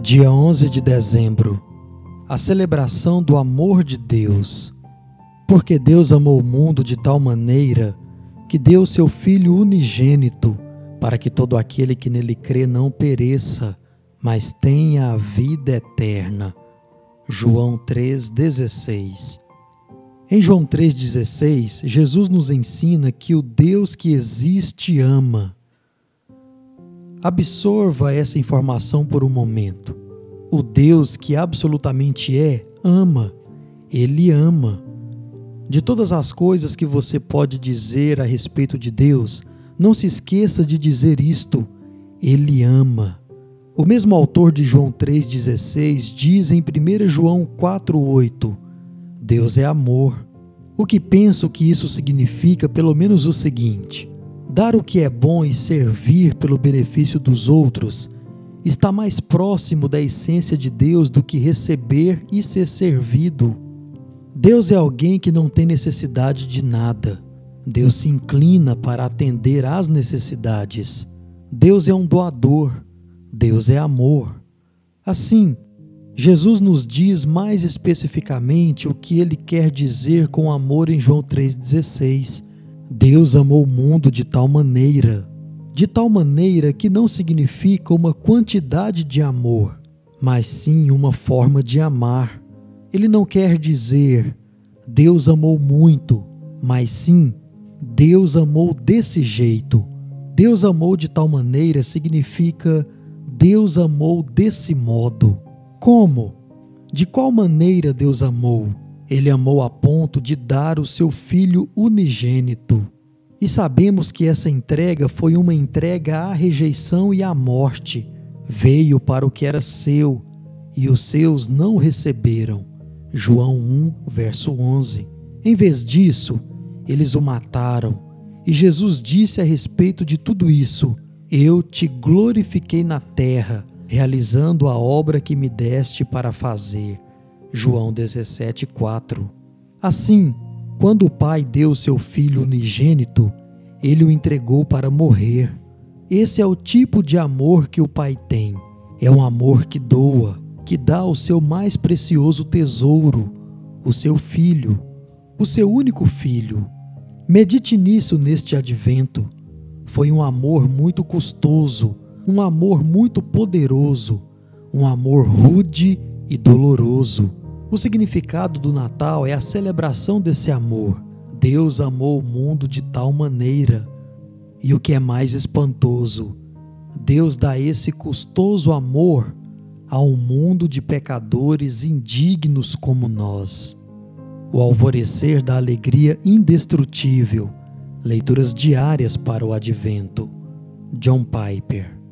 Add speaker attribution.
Speaker 1: Dia 11 de dezembro a celebração do amor de Deus. Porque Deus amou o mundo de tal maneira que deu seu Filho unigênito, para que todo aquele que nele crê não pereça, mas tenha a vida eterna. João 3,16 Em João 3,16, Jesus nos ensina que o Deus que existe ama. Absorva essa informação por um momento. O Deus que absolutamente é, ama. Ele ama. De todas as coisas que você pode dizer a respeito de Deus, não se esqueça de dizer isto: Ele ama. O mesmo autor de João 3,16 diz em 1 João 4,8: Deus é amor. O que penso que isso significa, pelo menos o seguinte: dar o que é bom e servir pelo benefício dos outros está mais próximo da essência de Deus do que receber e ser servido. Deus é alguém que não tem necessidade de nada. Deus se inclina para atender às necessidades. Deus é um doador. Deus é amor. Assim, Jesus nos diz mais especificamente o que ele quer dizer com amor em João 3,16. Deus amou o mundo de tal maneira, de tal maneira que não significa uma quantidade de amor, mas sim uma forma de amar. Ele não quer dizer Deus amou muito, mas sim Deus amou desse jeito. Deus amou de tal maneira significa Deus amou desse modo. Como? De qual maneira Deus amou? Ele amou a ponto de dar o seu Filho unigênito. E sabemos que essa entrega foi uma entrega à rejeição e à morte. Veio para o que era seu, e os seus não receberam. João 1, verso 11. Em vez disso, eles o mataram. E Jesus disse a respeito de tudo isso: Eu te glorifiquei na terra, realizando a obra que me deste para fazer. João 17, 4. Assim, quando o Pai deu seu Filho unigênito, ele o entregou para morrer. Esse é o tipo de amor que o Pai tem. É um amor que doa, que dá o seu mais precioso tesouro, o seu filho, o seu único filho. Medite nisso neste advento. Foi um amor muito custoso, um amor muito poderoso, um amor rude e doloroso o significado do Natal é a celebração desse amor. Deus amou o mundo de tal maneira. E o que é mais espantoso, Deus dá esse custoso amor a um mundo de pecadores indignos como nós. O alvorecer da alegria indestrutível. Leituras diárias para o advento. John Piper